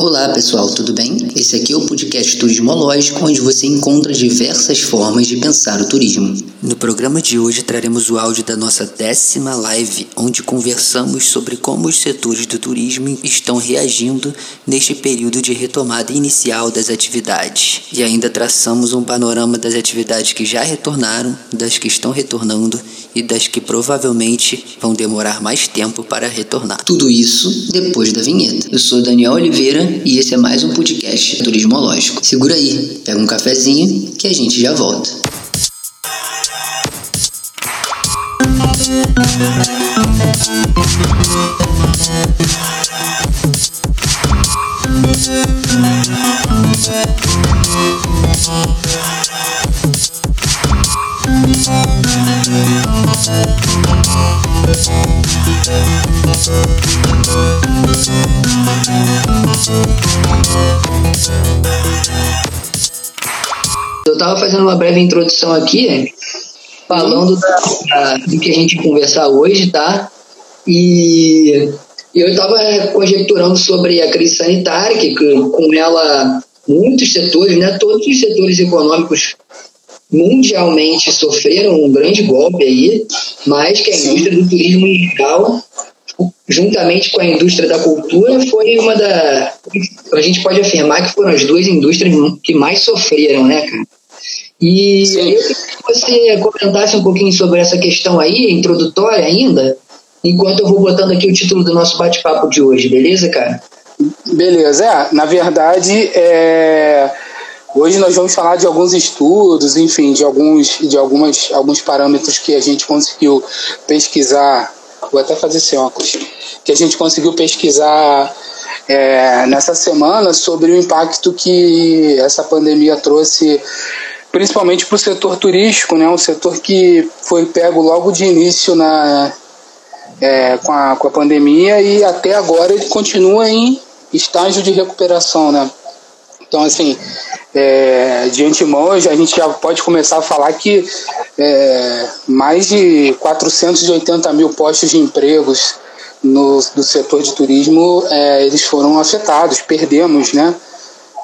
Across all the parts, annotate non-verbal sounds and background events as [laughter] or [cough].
Olá pessoal, tudo bem? Esse aqui é o podcast Turismológico, onde você encontra diversas formas de pensar o turismo. No programa de hoje traremos o áudio da nossa décima live, onde conversamos sobre como os setores do turismo estão reagindo neste período de retomada inicial das atividades. E ainda traçamos um panorama das atividades que já retornaram, das que estão retornando e das que provavelmente vão demorar mais tempo para retornar. Tudo isso depois da vinheta. Eu sou Daniel Oliveira e esse é mais um podcast turismológico. Segura aí, pega um cafezinho que a gente já volta. Eu estava fazendo uma breve introdução aqui, falando da, da, do que a gente conversar hoje, tá? E eu estava conjecturando sobre a crise sanitária, que com ela muitos setores, né, todos os setores econômicos mundialmente sofreram um grande golpe aí, mas que a indústria do turismo em geral, juntamente com a indústria da cultura, foi uma da. A gente pode afirmar que foram as duas indústrias que mais sofreram, né, cara? E Sim. eu queria que você comentasse um pouquinho sobre essa questão aí, introdutória ainda, enquanto eu vou botando aqui o título do nosso bate-papo de hoje, beleza, cara? Beleza, é, na verdade, é Hoje nós vamos falar de alguns estudos, enfim, de alguns, de algumas, alguns parâmetros que a gente conseguiu pesquisar. Vou até fazer esse óculos. Que a gente conseguiu pesquisar é, nessa semana sobre o impacto que essa pandemia trouxe, principalmente para o setor turístico, né? Um setor que foi pego logo de início na, é, com, a, com a pandemia e até agora ele continua em estágio de recuperação, né? Então, assim, é, de antemão, a gente já pode começar a falar que é, mais de 480 mil postos de empregos no, do setor de turismo é, eles foram afetados, perdemos, né?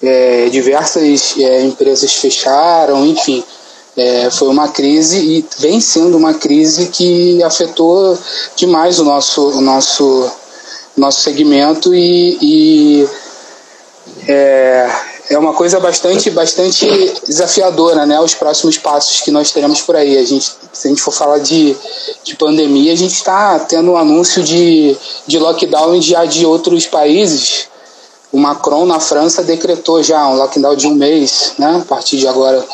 É, diversas é, empresas fecharam, enfim, é, foi uma crise e vem sendo uma crise que afetou demais o nosso, o nosso, nosso segmento e, e é, é uma coisa bastante, bastante desafiadora, né? Os próximos passos que nós teremos por aí. A gente, se a gente for falar de, de pandemia, a gente está tendo um anúncio de, de lockdown já de outros países. O Macron, na França, decretou já um lockdown de um mês, né? A partir de agora,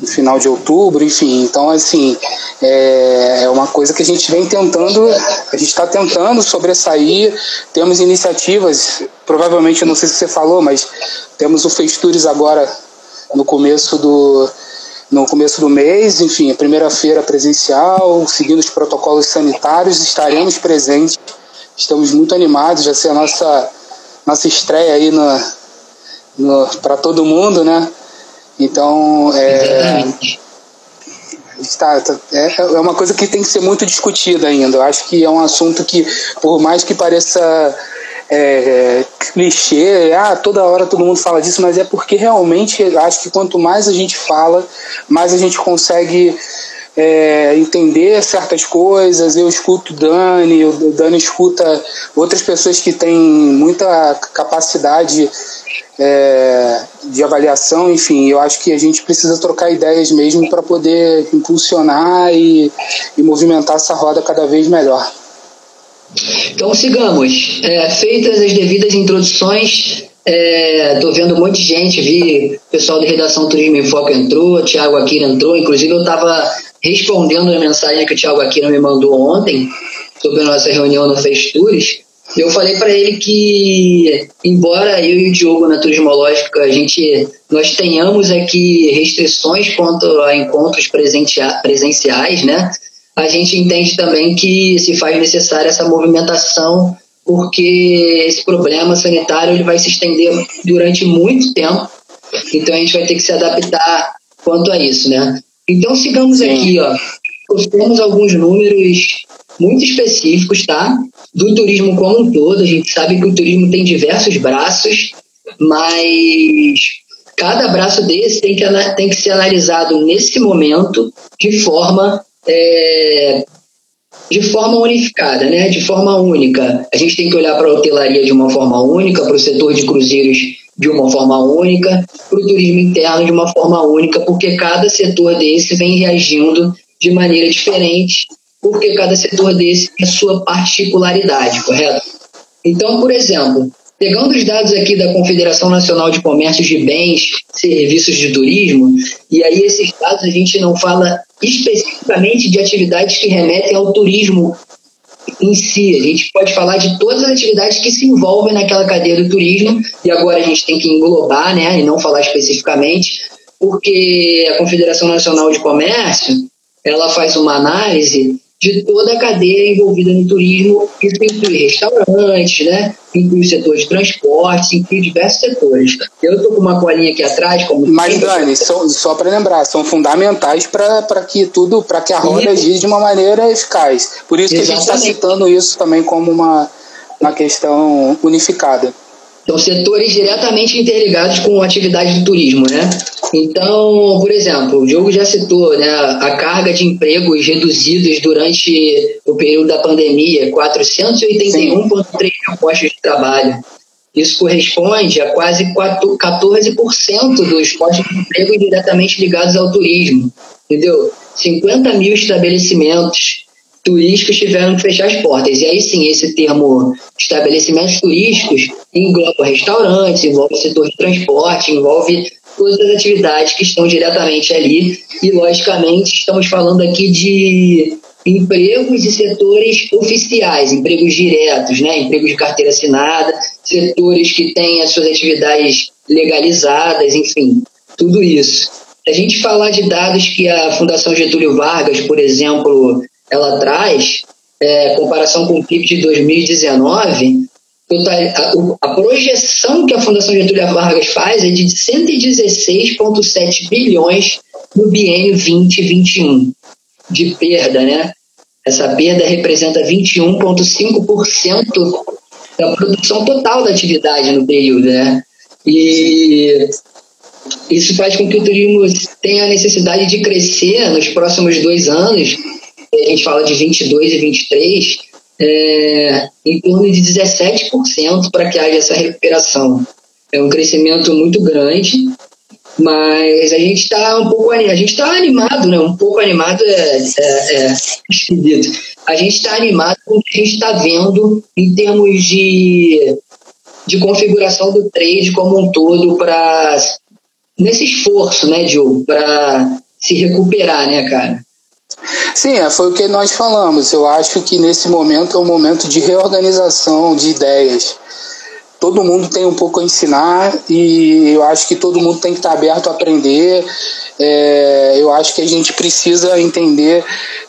no final de outubro, enfim. Então, assim, é, é uma coisa que a gente vem tentando, a gente está tentando sobressair. Temos iniciativas, provavelmente, não sei se você falou, mas temos o Festures agora no começo do no começo do mês, enfim, a primeira feira presencial, seguindo os protocolos sanitários, estaremos presentes. Estamos muito animados, vai ser a nossa nossa estreia aí para todo mundo, né? Então, é, está, tá, é, é uma coisa que tem que ser muito discutida ainda. Eu acho que é um assunto que, por mais que pareça é, clichê, ah, toda hora todo mundo fala disso, mas é porque realmente acho que quanto mais a gente fala, mais a gente consegue é, entender certas coisas. Eu escuto Dani, o Dani escuta outras pessoas que têm muita capacidade é, de avaliação, enfim, eu acho que a gente precisa trocar ideias mesmo para poder impulsionar e, e, movimentar essa roda cada vez melhor. Então sigamos. É, feitas as devidas introduções, estou é, vendo um monte de gente, vi pessoal da Redação Turismo em Foco entrou, Tiago Aquino entrou, inclusive eu estava respondendo a mensagem que o Tiago Aquino me mandou ontem sobre a nossa reunião no Festures. Eu falei para ele que, embora eu e o Diogo na Turismológica, a gente, nós tenhamos aqui restrições quanto a encontros presenciais, né? A gente entende também que se faz necessária essa movimentação porque esse problema sanitário ele vai se estender durante muito tempo, então a gente vai ter que se adaptar quanto a isso, né? Então sigamos Sim. aqui, ó. Temos alguns números muito específicos, tá? Do turismo como um todo. A gente sabe que o turismo tem diversos braços, mas cada braço desse tem que, tem que ser analisado nesse momento de forma é, de forma unificada, né? de forma única. A gente tem que olhar para a hotelaria de uma forma única, para o setor de cruzeiros de uma forma única, para o turismo interno de uma forma única, porque cada setor desse vem reagindo de maneira diferente, porque cada setor desse tem a sua particularidade, correto? Então, por exemplo, pegando os dados aqui da Confederação Nacional de Comércio de Bens, Serviços de Turismo, e aí esses dados a gente não fala especificamente de atividades que remetem ao turismo em si. A gente pode falar de todas as atividades que se envolvem naquela cadeia do turismo, e agora a gente tem que englobar, né, e não falar especificamente, porque a Confederação Nacional de Comércio ela faz uma análise de toda a cadeia envolvida no turismo, isso inclui restaurantes, né? inclui o setor de transporte, inclui diversos setores. Eu estou com uma colinha aqui atrás. Como Mas, Dani, só, só para lembrar, são fundamentais para que tudo, para que a roda gire de uma maneira eficaz. Por isso que Exatamente. a gente está citando isso também como uma, uma questão unificada. São setores diretamente interligados com a atividade do turismo, né? Então, por exemplo, o Diogo já citou né, a carga de empregos reduzidos durante o período da pandemia, 481,3 mil postos de trabalho. Isso corresponde a quase 14% dos postos de emprego diretamente ligados ao turismo, entendeu? 50 mil estabelecimentos turísticos tiveram que fechar as portas. E aí sim, esse termo estabelecimentos turísticos engloba restaurantes, envolve o setor de transporte, envolve todas as atividades que estão diretamente ali. E, logicamente, estamos falando aqui de empregos e setores oficiais, empregos diretos, né? empregos de carteira assinada, setores que têm as suas atividades legalizadas, enfim, tudo isso. Se a gente falar de dados que a Fundação Getúlio Vargas, por exemplo, ela traz, é, comparação com o PIB de 2019, a, a projeção que a Fundação Getúlio Vargas faz é de 116,7 bilhões no biênio 2021 de perda, né? Essa perda representa 21,5% da produção total da atividade no período, né? E isso faz com que o turismo tenha a necessidade de crescer nos próximos dois anos a gente fala de 22 e 23, é, em torno de 17% para que haja essa recuperação. É um crescimento muito grande, mas a gente está um pouco a gente está animado, né? Um pouco animado é, é, é esquisito. A gente está animado com o que a gente está vendo em termos de, de configuração do trade como um todo para nesse esforço, né, Diogo, para se recuperar, né, cara? Sim, é, foi o que nós falamos. Eu acho que nesse momento é um momento de reorganização de ideias. Todo mundo tem um pouco a ensinar e eu acho que todo mundo tem que estar aberto a aprender. É, eu acho que a gente precisa entender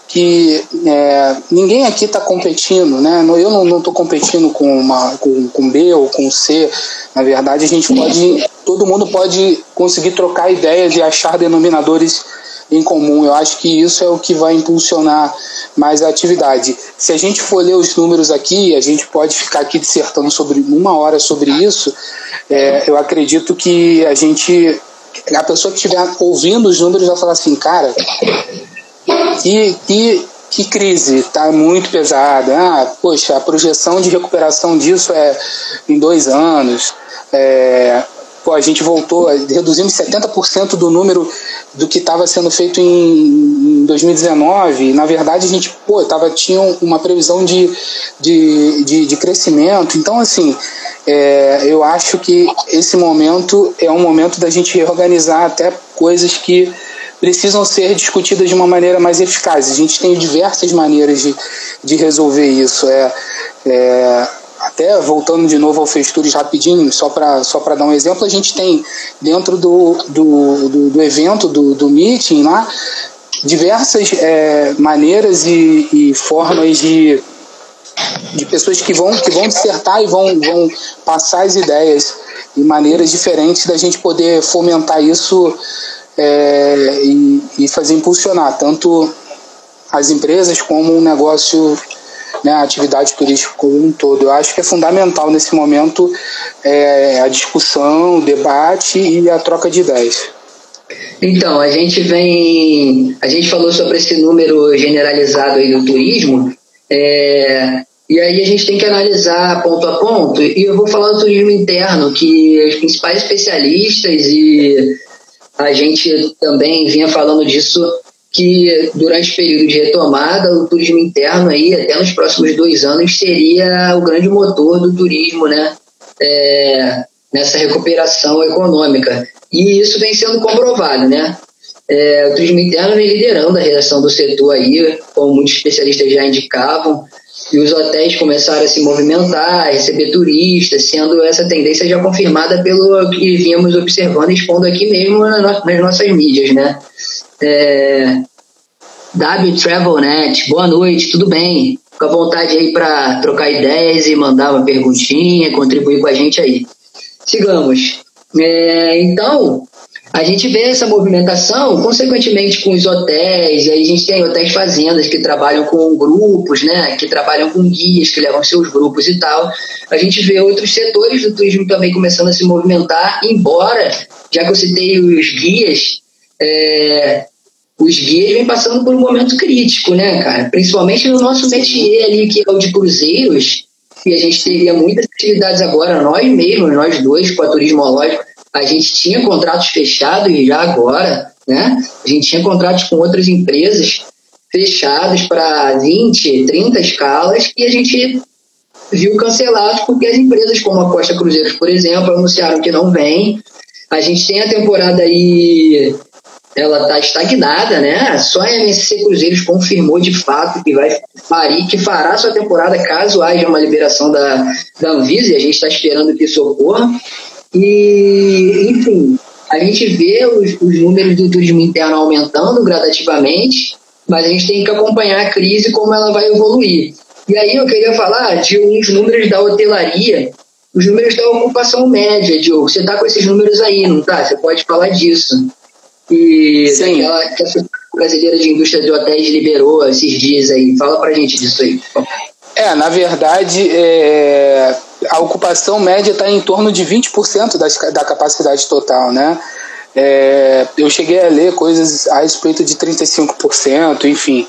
que é, ninguém aqui está competindo, né? Eu não estou competindo com, uma, com, com B ou com C. Na verdade, a gente pode, todo mundo pode conseguir trocar ideias e achar denominadores em comum. Eu acho que isso é o que vai impulsionar mais a atividade. Se a gente for ler os números aqui, a gente pode ficar aqui dissertando sobre uma hora sobre isso. É, eu acredito que a gente, a pessoa que estiver ouvindo os números vai falar assim, cara, que, que, que crise, tá muito pesada. Ah, poxa, a projeção de recuperação disso é em dois anos. É, a gente voltou, reduzimos 70% do número do que estava sendo feito em, em 2019. Na verdade, a gente pô, tava, tinha uma previsão de, de, de, de crescimento. Então, assim, é, eu acho que esse momento é um momento da gente reorganizar até coisas que precisam ser discutidas de uma maneira mais eficaz. A gente tem diversas maneiras de, de resolver isso. É, é, até voltando de novo ao Festures rapidinho, só para só dar um exemplo, a gente tem dentro do, do, do, do evento, do, do meeting lá, diversas é, maneiras e, e formas de, de pessoas que vão, que vão dissertar e vão, vão passar as ideias e maneiras diferentes da gente poder fomentar isso é, e, e fazer impulsionar tanto as empresas como um negócio né, a atividade turística como um todo. Eu acho que é fundamental nesse momento é, a discussão, o debate e a troca de ideias. Então, a gente vem. A gente falou sobre esse número generalizado aí do turismo, é, e aí a gente tem que analisar ponto a ponto, e eu vou falar do turismo interno, que os principais especialistas e a gente também vinha falando disso que durante o período de retomada, o turismo interno aí, até nos próximos dois anos, seria o grande motor do turismo, né? É, nessa recuperação econômica. E isso vem sendo comprovado, né? É, o turismo interno vem liderando a reação do setor aí, como muitos especialistas já indicavam, e os hotéis começaram a se movimentar, a receber turistas, sendo essa tendência já confirmada pelo que vínhamos observando e expondo aqui mesmo nas nossas mídias, né? É, w Travelnet, boa noite, tudo bem? Fica à vontade aí para trocar ideias e mandar uma perguntinha, contribuir com a gente aí. Sigamos. É, então, a gente vê essa movimentação, consequentemente, com os hotéis, e aí a gente tem hotéis fazendas que trabalham com grupos, né, que trabalham com guias, que levam seus grupos e tal. A gente vê outros setores do turismo também começando a se movimentar, embora, já que eu citei os guias, é, os guias vêm passando por um momento crítico, né, cara? Principalmente no nosso métier ali, que é o de cruzeiros, e a gente teria muitas atividades agora, nós mesmos, nós dois, com a Turismo Lógico, a gente tinha contratos fechados já agora, né? A gente tinha contratos com outras empresas fechados para 20, 30 escalas e a gente viu cancelados porque as empresas como a Costa Cruzeiros, por exemplo, anunciaram que não vem. A gente tem a temporada aí ela está estagnada, né? Só a MSC Cruzeiros confirmou de fato que vai farir, que fará sua temporada caso haja uma liberação da, da Anvisa, e a gente está esperando que isso ocorra. E, enfim, a gente vê os, os números do turismo interno aumentando gradativamente, mas a gente tem que acompanhar a crise como ela vai evoluir. E aí eu queria falar de uns números da hotelaria, os números da ocupação média, Diogo. Você está com esses números aí, não tá? Você pode falar disso e Sim. Daquela, que a Brasileira de Indústria de Hotéis liberou esses dias aí. Fala pra gente disso aí. É, na verdade, é, a ocupação média está em torno de 20% das, da capacidade total, né? É, eu cheguei a ler coisas a respeito de 35%, enfim.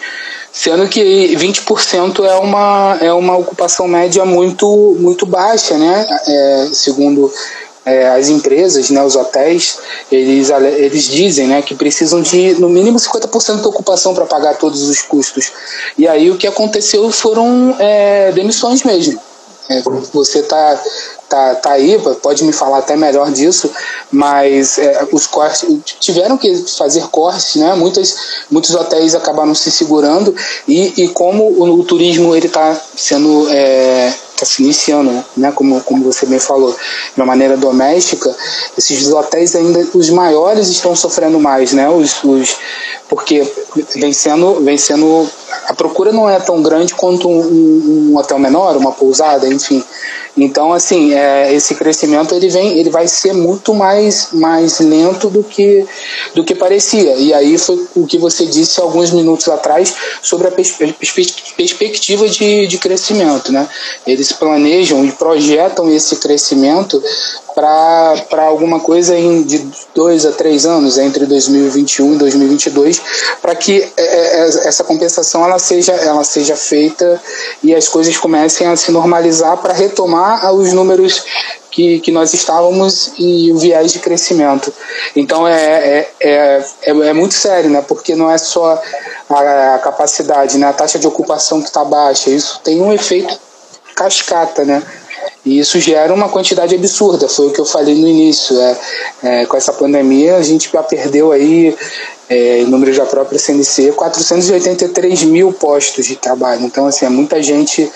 Sendo que 20% é uma, é uma ocupação média muito, muito baixa, né? É, segundo é, as empresas, né, os hotéis, eles, eles dizem né, que precisam de no mínimo 50% de ocupação para pagar todos os custos. E aí o que aconteceu foram é, demissões mesmo. É, você está tá, tá aí, pode me falar até melhor disso, mas é, os cortes tiveram que fazer cortes, né? Muitas, muitos hotéis acabaram se segurando e, e como o, o turismo ele está sendo é, está se iniciando, né? Como, como você bem falou, de uma maneira doméstica, esses hotéis ainda, os maiores estão sofrendo mais, né? Os, os, porque vem sendo, vem sendo, a procura não é tão grande quanto um, um hotel menor, uma pousada, enfim. Então, assim, é, esse crescimento ele vem, ele vai ser muito mais, mais lento do que, do que parecia. E aí foi o que você disse alguns minutos atrás sobre a pers perspectiva de, de crescimento, né? Eles planejam e projetam esse crescimento para alguma coisa em de dois a três anos, entre 2021 e 2022, para que é, é, é, essa compensação ela seja, ela seja feita e as coisas comecem a se normalizar para retomar os números que, que nós estávamos e o viés de crescimento. Então é, é, é, é, muito sério, né? porque não é só a, a capacidade, né? a taxa de ocupação que está baixa, isso tem um efeito cascata, né? E isso gera uma quantidade absurda, foi o que eu falei no início. É, é com essa pandemia, a gente já perdeu aí, é, em número da própria CNC, 483 mil postos de trabalho. Então, assim, é muita gente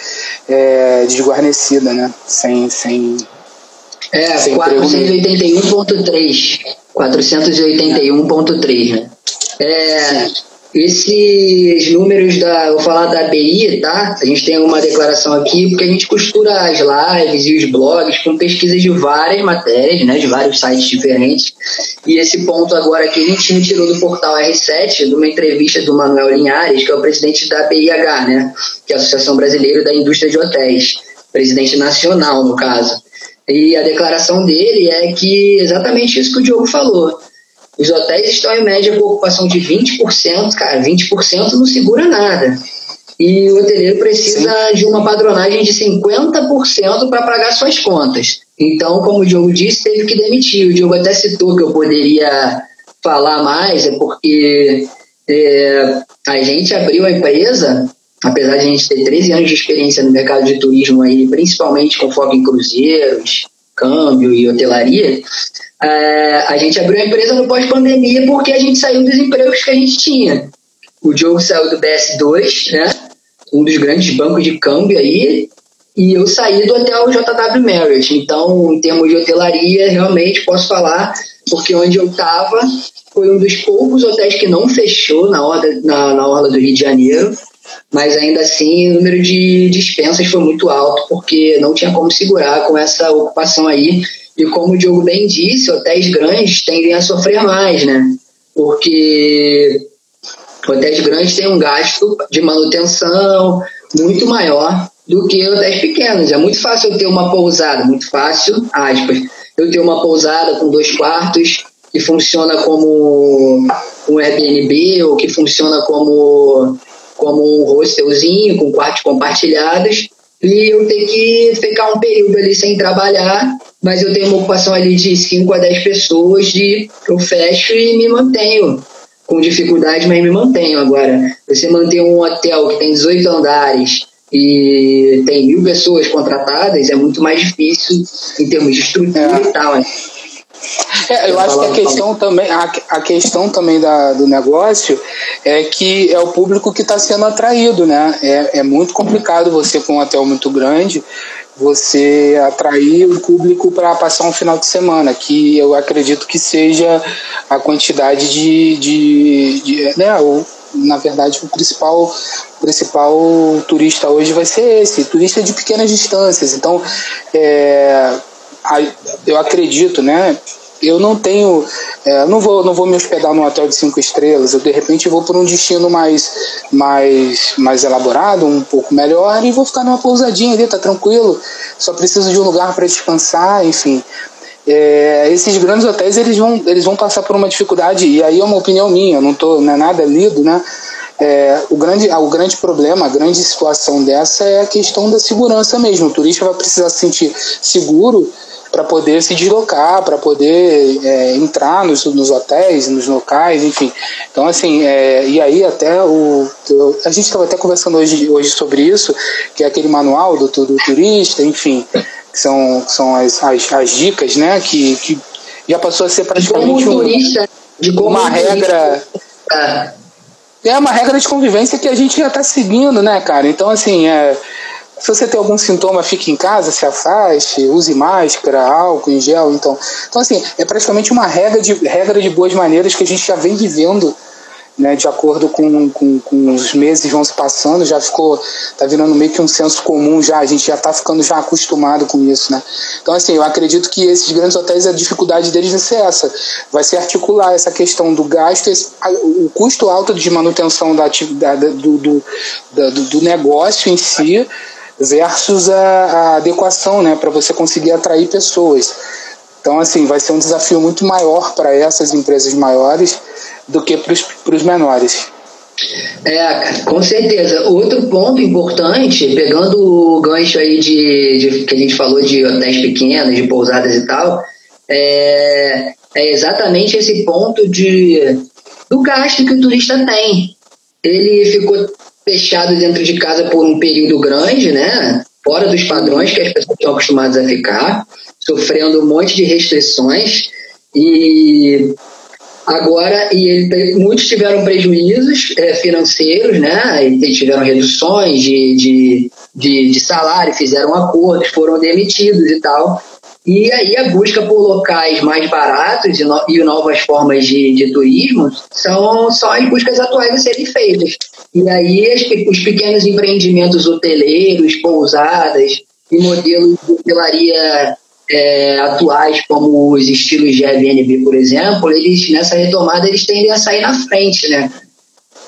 é, desguarnecida, né? Sem, sem, é, 481.3. 481.3, né? É, esses números da. Vou falar da BI, tá? A gente tem uma declaração aqui, porque a gente costura as lives e os blogs com pesquisas de várias matérias, né? De vários sites diferentes. E esse ponto agora aqui a gente retirou do portal R7, de uma entrevista do Manuel Linhares, que é o presidente da BIH, né? Que é a Associação Brasileira da Indústria de Hotéis. Presidente nacional, no caso. E a declaração dele é que exatamente isso que o Diogo falou os hotéis estão em média com ocupação de 20%, cara, 20% não segura nada. E o hoteleiro precisa Sim. de uma padronagem de 50% para pagar suas contas. Então, como o Diogo disse, teve que demitir. O Diogo até citou que eu poderia falar mais, é porque é, a gente abriu a empresa, apesar de a gente ter 13 anos de experiência no mercado de turismo aí, principalmente com foco em cruzeiros, câmbio e hotelaria, é, a gente abriu a empresa no pós-pandemia porque a gente saiu dos empregos que a gente tinha. O Diogo saiu do BS2, né? um dos grandes bancos de câmbio aí, e eu saí do hotel JW Marriott. Então, em termos de hotelaria, realmente posso falar, porque onde eu estava foi um dos poucos hotéis que não fechou na orla, na, na orla do Rio de Janeiro, mas ainda assim o número de dispensas foi muito alto, porque não tinha como segurar com essa ocupação aí e como o Diogo bem disse, hotéis grandes tendem a sofrer mais, né? Porque hotéis grandes têm um gasto de manutenção muito maior do que hotéis pequenos. É muito fácil eu ter uma pousada, muito fácil, aspas, eu ter uma pousada com dois quartos que funciona como um Airbnb ou que funciona como, como um hostelzinho com quartos compartilhados e eu ter que ficar um período ali sem trabalhar, mas eu tenho uma ocupação ali de 5 a 10 pessoas de eu fecho e me mantenho com dificuldade, mas me mantenho. Agora, você manter um hotel que tem 18 andares e tem mil pessoas contratadas, é muito mais difícil em termos de estrutura é. e tal. Né? É, eu acho que a questão também, a, a questão também da, do negócio é que é o público que está sendo atraído, né? É, é muito complicado você com um hotel muito grande você atrair o público para passar um final de semana, que eu acredito que seja a quantidade de, de, de né, o, na verdade o principal principal turista hoje vai ser esse, turista de pequenas distâncias. Então, é, eu acredito, né? Eu não tenho, é, não vou, não vou me hospedar num hotel de cinco estrelas. Eu de repente vou por um destino mais, mais, mais elaborado, um pouco melhor e vou ficar numa pousadinha ali, tá tranquilo. Só preciso de um lugar para descansar, enfim. É, esses grandes hotéis eles vão, eles vão passar por uma dificuldade e aí é uma opinião minha. Não tô, não é nada lido, né? É, o, grande, o grande problema, a grande situação dessa é a questão da segurança mesmo. O turista vai precisar se sentir seguro para poder se deslocar, para poder é, entrar nos, nos hotéis, nos locais, enfim. Então, assim, é, e aí até o. A gente estava até conversando hoje, hoje sobre isso, que é aquele manual do, do turista, enfim, que são, são as, as, as dicas, né, que, que já passou a ser praticamente como turista, de como uma regra. É uma regra de convivência que a gente já está seguindo, né, cara? Então, assim, é, se você tem algum sintoma, fique em casa, se afaste, use máscara, álcool em gel. Então, então assim, é praticamente uma regra de, regra de boas maneiras que a gente já vem vivendo, né, de acordo com, com, com os meses vão se passando, já ficou, tá virando meio que um senso comum já, a gente já tá ficando já acostumado com isso, né. Então, assim, eu acredito que esses grandes hotéis, a dificuldade deles vai ser essa, vai ser articular essa questão do gasto, esse, o custo alto de manutenção da atividade, do, do, do, do negócio em si, versus a, a adequação, né, para você conseguir atrair pessoas. Então, assim, vai ser um desafio muito maior para essas empresas maiores do que para os menores. É, com certeza. Outro ponto importante, pegando o gancho aí de, de que a gente falou de hotéis pequenos, de pousadas e tal, é, é exatamente esse ponto de do gasto que o turista tem. Ele ficou fechado dentro de casa por um período grande, né? Fora dos padrões que as pessoas estão acostumadas a ficar, sofrendo um monte de restrições e agora e ele, muitos tiveram prejuízos é, financeiros, né? E tiveram reduções de, de, de, de salário, fizeram acordos, foram demitidos e tal. E aí a busca por locais mais baratos e, no, e novas formas de, de, turismo são só as buscas atuais a serem feitas. E aí as, os pequenos empreendimentos hoteleiros, pousadas e modelos de hotelaria é, atuais, como os estilos de Airbnb, por exemplo, eles nessa retomada eles tendem a sair na frente, né?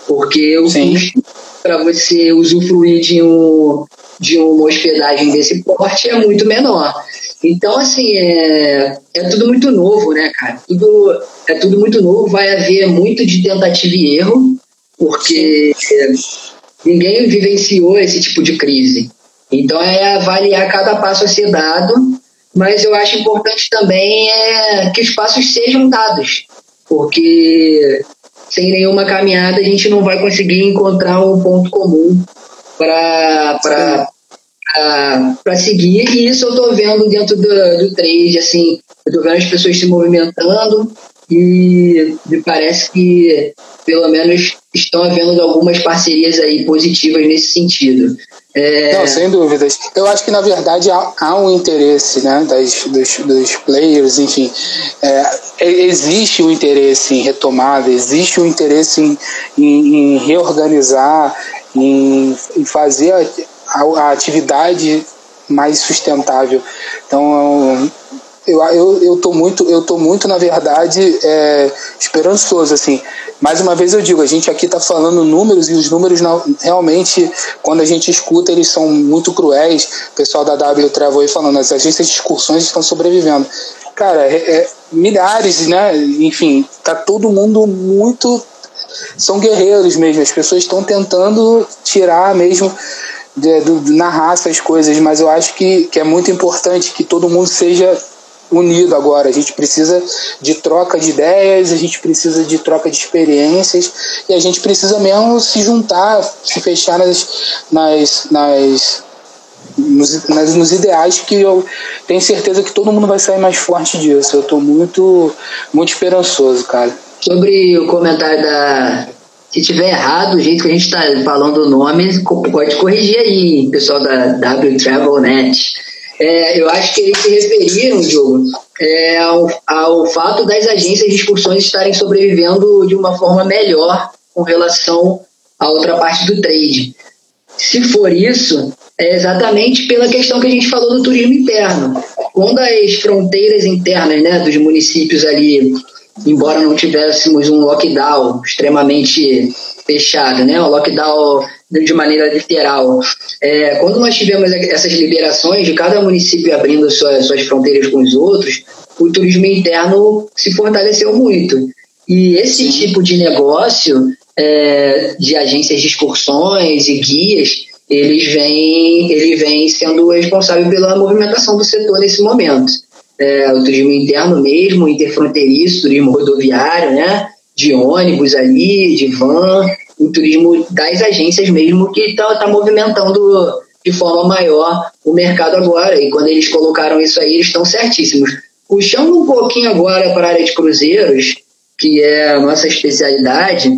Porque o Sim. custo para você usufruir de, um, de uma hospedagem desse porte é muito menor. Então, assim, é, é tudo muito novo, né, cara? Tudo, é tudo muito novo, vai haver muito de tentativa e erro, porque ninguém vivenciou esse tipo de crise. Então, é avaliar cada passo a ser dado, mas eu acho importante também é que os passos sejam dados, porque sem nenhuma caminhada a gente não vai conseguir encontrar um ponto comum para para seguir, e isso eu estou vendo dentro do, do trade, assim, estou vendo as pessoas se movimentando e me parece que pelo menos estão havendo algumas parcerias aí positivas nesse sentido. É... Não, sem dúvidas. Eu acho que na verdade há, há um interesse né, das, dos, dos players, enfim. É, existe um interesse em retomada, existe um interesse em, em, em reorganizar, em, em fazer a, a atividade mais sustentável. Então, eu, eu, eu tô muito, eu tô muito, na verdade, é, esperançoso, assim. Mais uma vez eu digo, a gente aqui está falando números e os números não, realmente, quando a gente escuta, eles são muito cruéis. O pessoal da W Travel aí falando, as agências de excursões estão sobrevivendo. Cara, é, é, milhares, né? Enfim, tá todo mundo muito. São guerreiros mesmo, as pessoas estão tentando tirar mesmo de, do, na raça as coisas, mas eu acho que, que é muito importante que todo mundo seja unido agora. A gente precisa de troca de ideias, a gente precisa de troca de experiências e a gente precisa mesmo se juntar, se fechar nas, nas, nas nos, nas, nos ideais que eu tenho certeza que todo mundo vai sair mais forte disso. Eu estou muito, muito esperançoso, cara. Sobre o comentário da. Se tiver errado, o jeito que a gente está falando o nome, pode corrigir aí, pessoal da W Travel Net. É, eu acho que eles se referiram, Diogo, é, ao, ao fato das agências de excursões estarem sobrevivendo de uma forma melhor com relação à outra parte do trade. Se for isso, é exatamente pela questão que a gente falou do turismo interno. Quando as fronteiras internas né, dos municípios ali, embora não tivéssemos um lockdown extremamente fechado, né, um lockdown de maneira literal. É, quando nós tivemos essas liberações de cada município abrindo suas, suas fronteiras com os outros, o turismo interno se fortaleceu muito. E esse tipo de negócio é, de agências de excursões e guias, eles vêm, ele vem sendo responsável pela movimentação do setor nesse momento. É, o turismo interno mesmo, interfronteiriço, turismo rodoviário, né? de ônibus ali, de van, o turismo das agências mesmo que está tá movimentando de forma maior o mercado agora. E quando eles colocaram isso aí, eles estão certíssimos. Puxando um pouquinho agora para a área de cruzeiros, que é a nossa especialidade,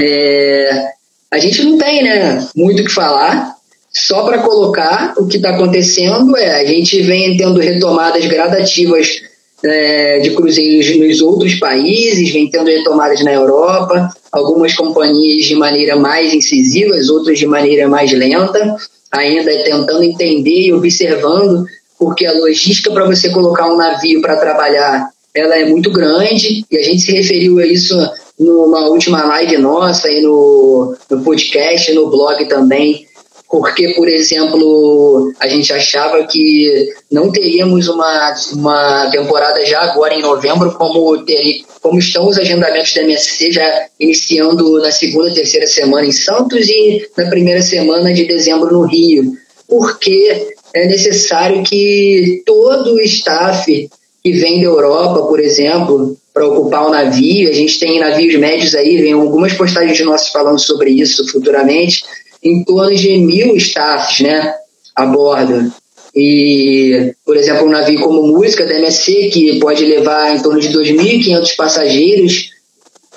é, a gente não tem né, muito o que falar. Só para colocar o que está acontecendo é a gente vem tendo retomadas gradativas é, de cruzeiros nos outros países, vem tendo retomadas na Europa, algumas companhias de maneira mais incisiva, outras de maneira mais lenta, ainda tentando entender e observando, porque a logística para você colocar um navio para trabalhar ela é muito grande, e a gente se referiu a isso numa última live nossa e no, no podcast, no blog também, porque, por exemplo, a gente achava que não teríamos uma, uma temporada já agora em novembro, como, ter, como estão os agendamentos da MSC já iniciando na segunda, terceira semana em Santos e na primeira semana de dezembro no Rio. Porque é necessário que todo o staff que vem da Europa, por exemplo, para ocupar o navio, a gente tem navios médios aí, vem algumas postagens nossas falando sobre isso futuramente, em torno de mil staffs né, a bordo. E, por exemplo, um navio como Música da MSC, que pode levar em torno de 2.500 passageiros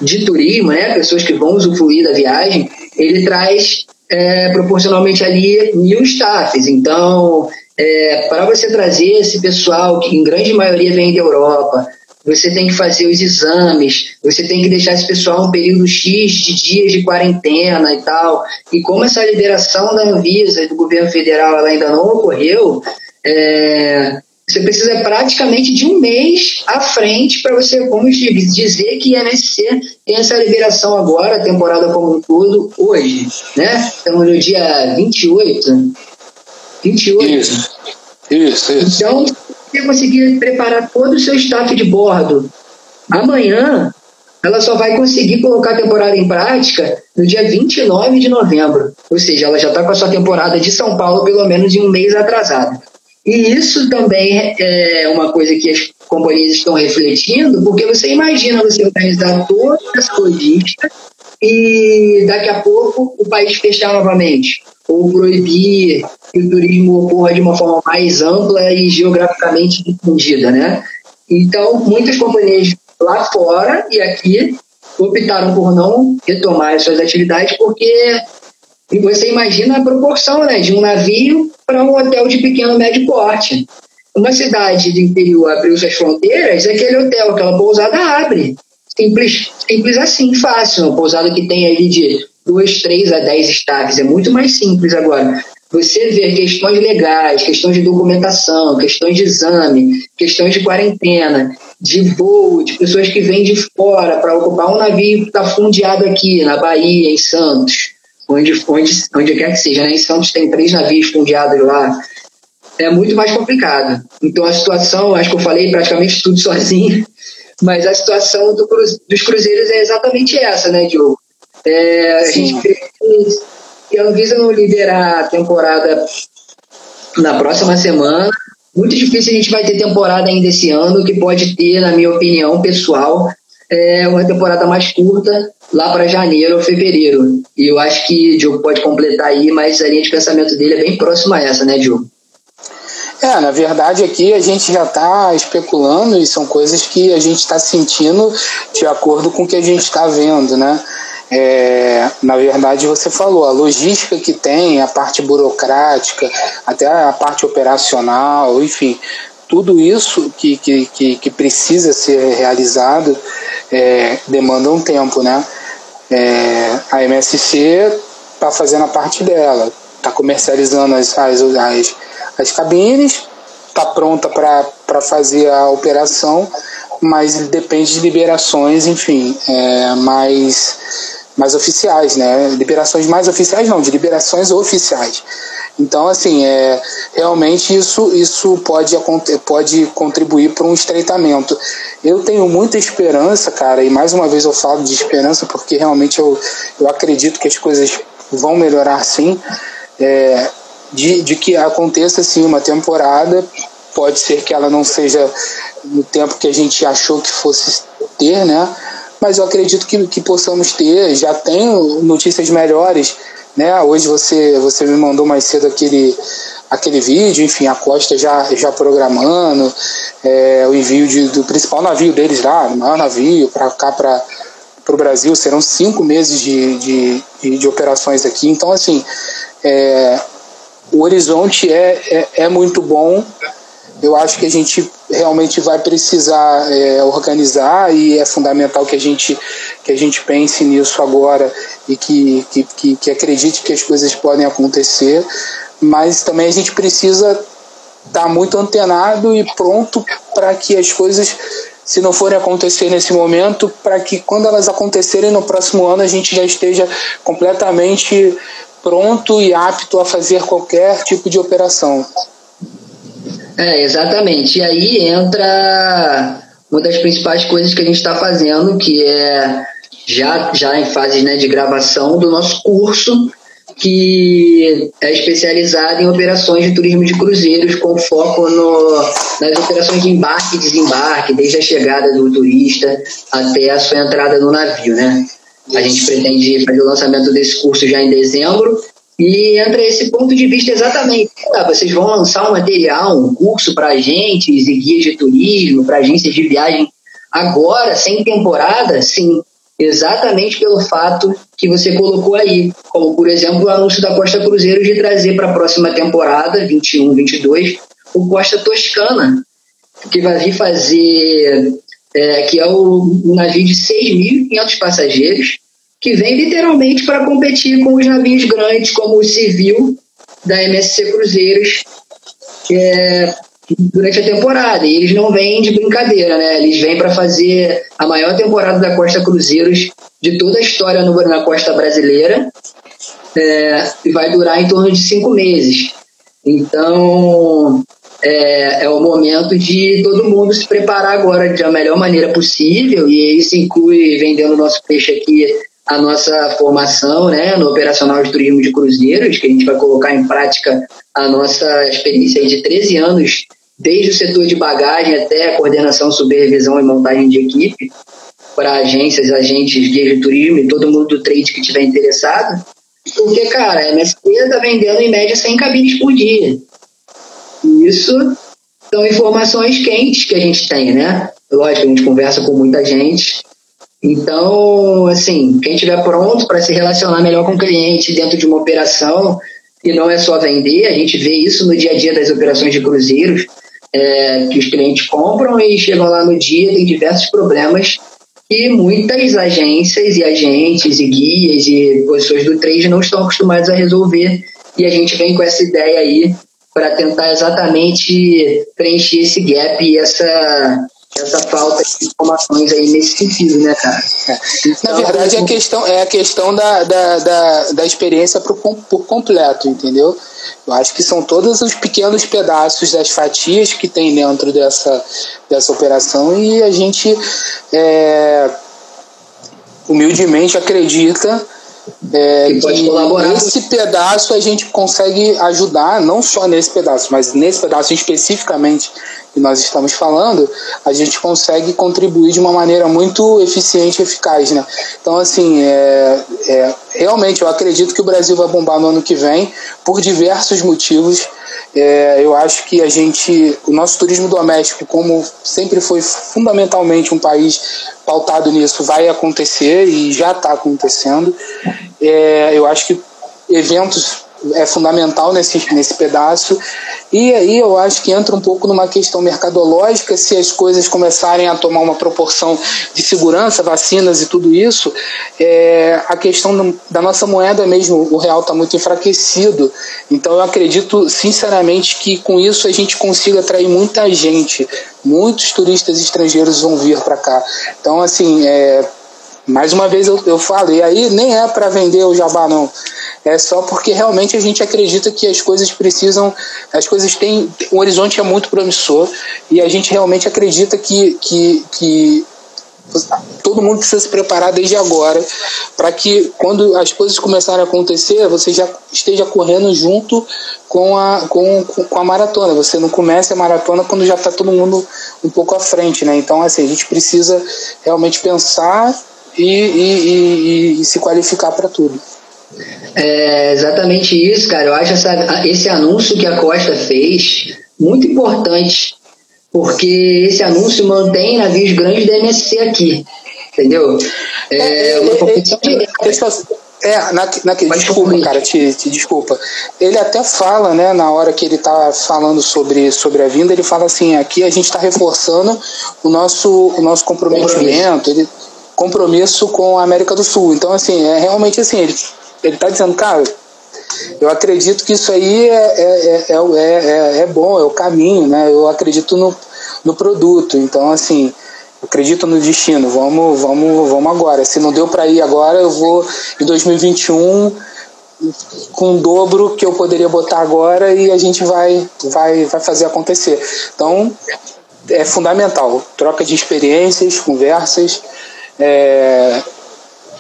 de turismo, né, pessoas que vão usufruir da viagem, ele traz é, proporcionalmente ali mil staffs. Então, é, para você trazer esse pessoal, que em grande maioria vem da Europa, você tem que fazer os exames, você tem que deixar esse pessoal um período X de dias de quarentena e tal. E como essa liberação da Anvisa e do governo federal ainda não ocorreu, é, você precisa praticamente de um mês à frente para você, como dizer que a MSC tem essa liberação agora, a temporada como um todo, hoje, né? Estamos no dia 28. 28. Isso, isso, isso. Então, você conseguir preparar todo o seu staff de bordo amanhã, ela só vai conseguir colocar a temporada em prática no dia 29 de novembro. Ou seja, ela já está com a sua temporada de São Paulo pelo menos em um mês atrasada. E isso também é uma coisa que as companhias estão refletindo, porque você imagina você organizar toda essa logística e daqui a pouco o país fechar novamente, ou proibir que o turismo ocorra de uma forma mais ampla e geograficamente difundida, né? Então, muitas companhias lá fora e aqui optaram por não retomar suas atividades porque e você imagina a proporção né, de um navio para um hotel de pequeno médio porte. Uma cidade do interior abriu suas fronteiras, aquele hotel, aquela pousada abre. Simples, simples assim, fácil. Uma pousada que tem ali de duas, três a dez estaves. É muito mais simples agora. Você vê questões legais, questões de documentação, questões de exame, questões de quarentena, de voo, de pessoas que vêm de fora para ocupar um navio que está fundeado aqui na Bahia, em Santos onde, onde, onde quer que seja. Né? Em Santos tem três navios fundeados lá. É muito mais complicado. Então a situação, acho que eu falei praticamente tudo [laughs] sozinho, mas a situação do dos cruzeiros é exatamente essa, né, Diogo? É, a gente crê que a Anvisa não liberar a temporada na próxima semana. Muito difícil a gente vai ter temporada ainda esse ano, que pode ter, na minha opinião pessoal, é uma temporada mais curta, lá para janeiro ou fevereiro. E eu acho que o Diogo pode completar aí, mas a linha de pensamento dele é bem próxima a essa, né, Diogo? É, na verdade aqui a gente já está especulando e são coisas que a gente está sentindo de acordo com o que a gente está vendo, né? É, na verdade você falou, a logística que tem, a parte burocrática, até a parte operacional, enfim, tudo isso que, que, que, que precisa ser realizado é, demanda um tempo, né? É, a MSC está fazendo a parte dela, está comercializando as, as, as, as cabines, está pronta para fazer a operação, mas depende de liberações, enfim, é, mais, mais oficiais, né? Liberações mais oficiais não, de liberações oficiais. Então, assim, é, realmente isso, isso pode, pode contribuir para um estreitamento. Eu tenho muita esperança, cara, e mais uma vez eu falo de esperança porque realmente eu, eu acredito que as coisas vão melhorar sim, é, de, de que aconteça sim uma temporada. Pode ser que ela não seja no tempo que a gente achou que fosse ter, né? Mas eu acredito que, que possamos ter. Já tenho notícias melhores né? Hoje você, você me mandou mais cedo aquele, aquele vídeo, enfim, a Costa já, já programando é, o envio de, do principal navio deles lá, o maior navio, para cá, para o Brasil. Serão cinco meses de, de, de, de operações aqui. Então, assim, é, o horizonte é, é, é muito bom. Eu acho que a gente realmente vai precisar é, organizar e é fundamental que a gente que a gente pense nisso agora e que, que, que, que acredite que as coisas podem acontecer, mas também a gente precisa estar tá muito antenado e pronto para que as coisas, se não forem acontecer nesse momento, para que quando elas acontecerem no próximo ano a gente já esteja completamente pronto e apto a fazer qualquer tipo de operação. É, exatamente. E aí entra uma das principais coisas que a gente está fazendo, que é já, já em fase né, de gravação do nosso curso, que é especializado em operações de turismo de cruzeiros, com foco no, nas operações de embarque e desembarque, desde a chegada do turista até a sua entrada no navio. Né? A gente pretende fazer o lançamento desse curso já em dezembro e entra esse ponto de vista exatamente. Ah, vocês vão lançar um material, um curso para agentes e guias de turismo, para agências de viagem agora, sem temporada? Sim. exatamente pelo fato que você colocou aí, como por exemplo o anúncio da Costa Cruzeiro de trazer para a próxima temporada, 21, 22, o Costa Toscana, que vai vir fazer, é, que é o, um navio de 6.500 passageiros, que vem literalmente para competir com os navios grandes, como o Civil da MSC Cruzeiros, é, durante a temporada. E eles não vêm de brincadeira, né? Eles vêm para fazer a maior temporada da Costa Cruzeiros de toda a história no, na costa brasileira. É, e vai durar em torno de cinco meses. Então, é, é, o momento de todo mundo se preparar agora da melhor maneira possível, e isso inclui vendendo nosso peixe aqui, a nossa formação né, no operacional de turismo de cruzeiros, que a gente vai colocar em prática a nossa experiência de 13 anos desde o setor de bagagem até a coordenação, supervisão e montagem de equipe para agências, agentes, guias de turismo e todo mundo do trade que estiver interessado. Porque, cara, a MSP está vendendo em média 100 cabines por dia. Isso são informações quentes que a gente tem, né? Lógico, a gente conversa com muita gente. Então, assim, quem estiver pronto para se relacionar melhor com o cliente dentro de uma operação, e não é só vender, a gente vê isso no dia a dia das operações de cruzeiros, é, que os clientes compram e chegam lá no dia, tem diversos problemas que muitas agências e agentes e guias e pessoas do trade não estão acostumados a resolver e a gente vem com essa ideia aí para tentar exatamente preencher esse gap e essa essa falta de informações aí nesse sentido, né, cara? Então, Na verdade, é a questão, é a questão da, da, da, da experiência por, por completo, entendeu? Eu acho que são todos os pequenos pedaços das fatias que tem dentro dessa, dessa operação e a gente é, humildemente acredita é, que, que nesse pedaço a gente consegue ajudar, não só nesse pedaço, mas nesse pedaço especificamente que nós estamos falando, a gente consegue contribuir de uma maneira muito eficiente e eficaz. Né? Então, assim, é, é, realmente eu acredito que o Brasil vai bombar no ano que vem por diversos motivos. É, eu acho que a gente, o nosso turismo doméstico, como sempre foi fundamentalmente um país pautado nisso, vai acontecer e já está acontecendo. É, eu acho que eventos é fundamental nesse, nesse pedaço. E aí eu acho que entra um pouco numa questão mercadológica, se as coisas começarem a tomar uma proporção de segurança, vacinas e tudo isso, é, a questão da nossa moeda mesmo, o real está muito enfraquecido. Então eu acredito sinceramente que com isso a gente consiga atrair muita gente, muitos turistas estrangeiros vão vir para cá. Então, assim, é, mais uma vez eu, eu falei, aí nem é para vender o jabá, não. É só porque realmente a gente acredita que as coisas precisam, as coisas têm, o horizonte é muito promissor e a gente realmente acredita que, que, que todo mundo precisa se preparar desde agora para que quando as coisas começarem a acontecer, você já esteja correndo junto com a, com, com a maratona. Você não comece a maratona quando já está todo mundo um pouco à frente, né? Então, assim, a gente precisa realmente pensar e, e, e, e se qualificar para tudo. É exatamente isso, cara. Eu acho essa, esse anúncio que a Costa fez muito importante, porque esse anúncio mantém navios grandes da MSC aqui, entendeu? É, é, uma competição é, é, na, na, desculpa, cara, te, te, desculpa. Ele até fala, né, na hora que ele está falando sobre, sobre a vinda, ele fala assim: aqui a gente está reforçando o nosso, o nosso comprometimento. Ele, compromisso com a América do Sul. Então, assim, é realmente assim, ele, ele tá dizendo, cara, eu acredito que isso aí é, é, é, é, é, bom, é o caminho, né? Eu acredito no, no produto. Então, assim, acredito no destino. Vamos, vamos, vamos agora. Se não deu para ir agora, eu vou em 2021 com o dobro que eu poderia botar agora e a gente vai, vai, vai fazer acontecer. Então, é fundamental. Troca de experiências, conversas é,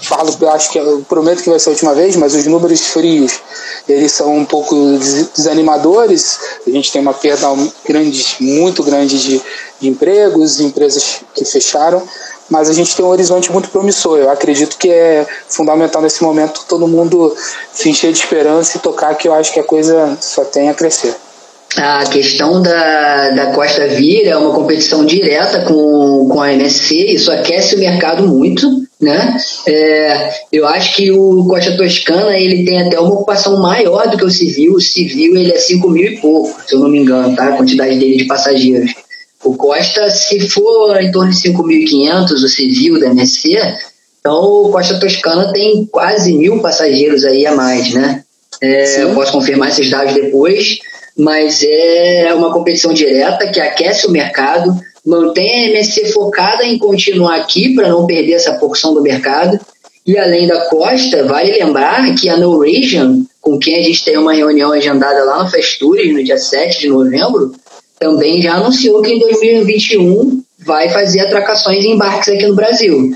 falo, acho que eu prometo que vai ser a última vez, mas os números frios eles são um pouco desanimadores. A gente tem uma perda grande, muito grande de, de empregos, empresas que fecharam, mas a gente tem um horizonte muito promissor. Eu acredito que é fundamental nesse momento todo mundo se encher de esperança e tocar, que eu acho que a coisa só tem a crescer. a questão da, da Costa Vira é uma competição direta com, com a MSC, isso aquece o mercado muito, né? É, eu acho que o Costa Toscana ele tem até uma ocupação maior do que o Civil, o Civil ele é 5 mil e pouco, se eu não me engano, tá? A quantidade dele de passageiros. O Costa, se for em torno de 5.500, o Civil da MSC, então o Costa Toscana tem quase mil passageiros aí a mais, né? É, eu posso confirmar esses dados depois, mas é uma competição direta que aquece o mercado, mantém a MSC focada em continuar aqui para não perder essa porção do mercado. E além da Costa, vale lembrar que a Norwegian, com quem a gente tem uma reunião agendada lá no Festures, no dia 7 de novembro, também já anunciou que em 2021 vai fazer atracações em embarques aqui no Brasil.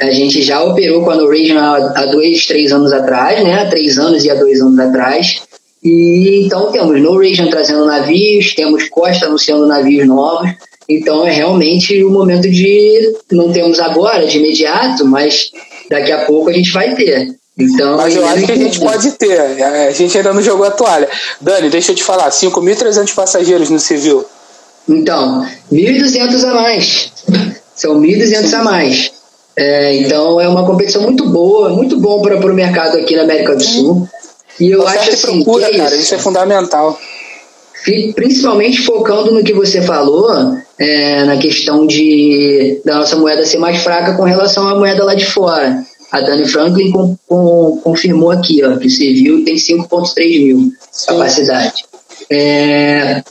A gente já operou com a Norwegian há dois, três anos atrás, né? Há três anos e há dois anos atrás. E então temos Norwegian trazendo navios, temos Costa anunciando navios novos. Então é realmente o momento de não temos agora de imediato, mas daqui a pouco a gente vai ter. Então, mas eu acho que a gente pode ter. É, a gente ainda não jogou a toalha. Dani, deixa eu te falar, 5.300 passageiros no civil. Então, 1.200 a mais. São 1.200 a mais. É, então é uma competição muito boa, muito bom para o mercado aqui na América do Sul. E eu Você acho assim, procura, que é cara, isso. isso é fundamental. Principalmente focando no que você falou, é, na questão de da nossa moeda ser mais fraca com relação à moeda lá de fora. A Dani Franklin com, com, confirmou aqui ó, que o civil tem 5,3 mil capacidade. É,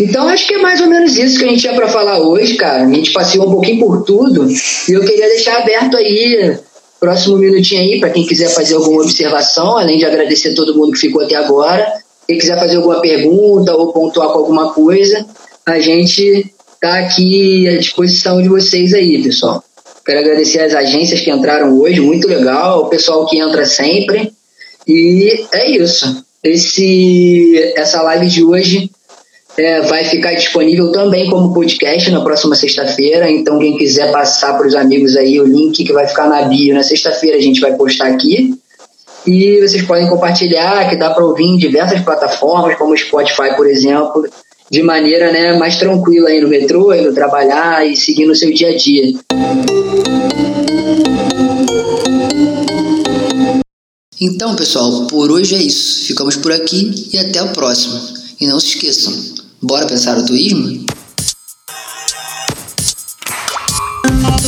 então acho que é mais ou menos isso que a gente tinha para falar hoje, cara. A gente passeou um pouquinho por tudo e eu queria deixar aberto aí, próximo minutinho aí, para quem quiser fazer alguma observação, além de agradecer todo mundo que ficou até agora. Quem quiser fazer alguma pergunta ou pontuar com alguma coisa, a gente tá aqui à disposição de vocês aí, pessoal. Quero agradecer as agências que entraram hoje, muito legal, o pessoal que entra sempre. E é isso. Esse, essa live de hoje é, vai ficar disponível também como podcast na próxima sexta-feira. Então, quem quiser passar para os amigos aí o link que vai ficar na bio na sexta-feira, a gente vai postar aqui. E vocês podem compartilhar, que dá para ouvir em diversas plataformas, como o Spotify, por exemplo, de maneira né, mais tranquila aí no metrô, indo trabalhar e seguindo o seu dia a dia. Então, pessoal, por hoje é isso. Ficamos por aqui e até o próximo. E não se esqueçam, Bora pensar o tuísmo?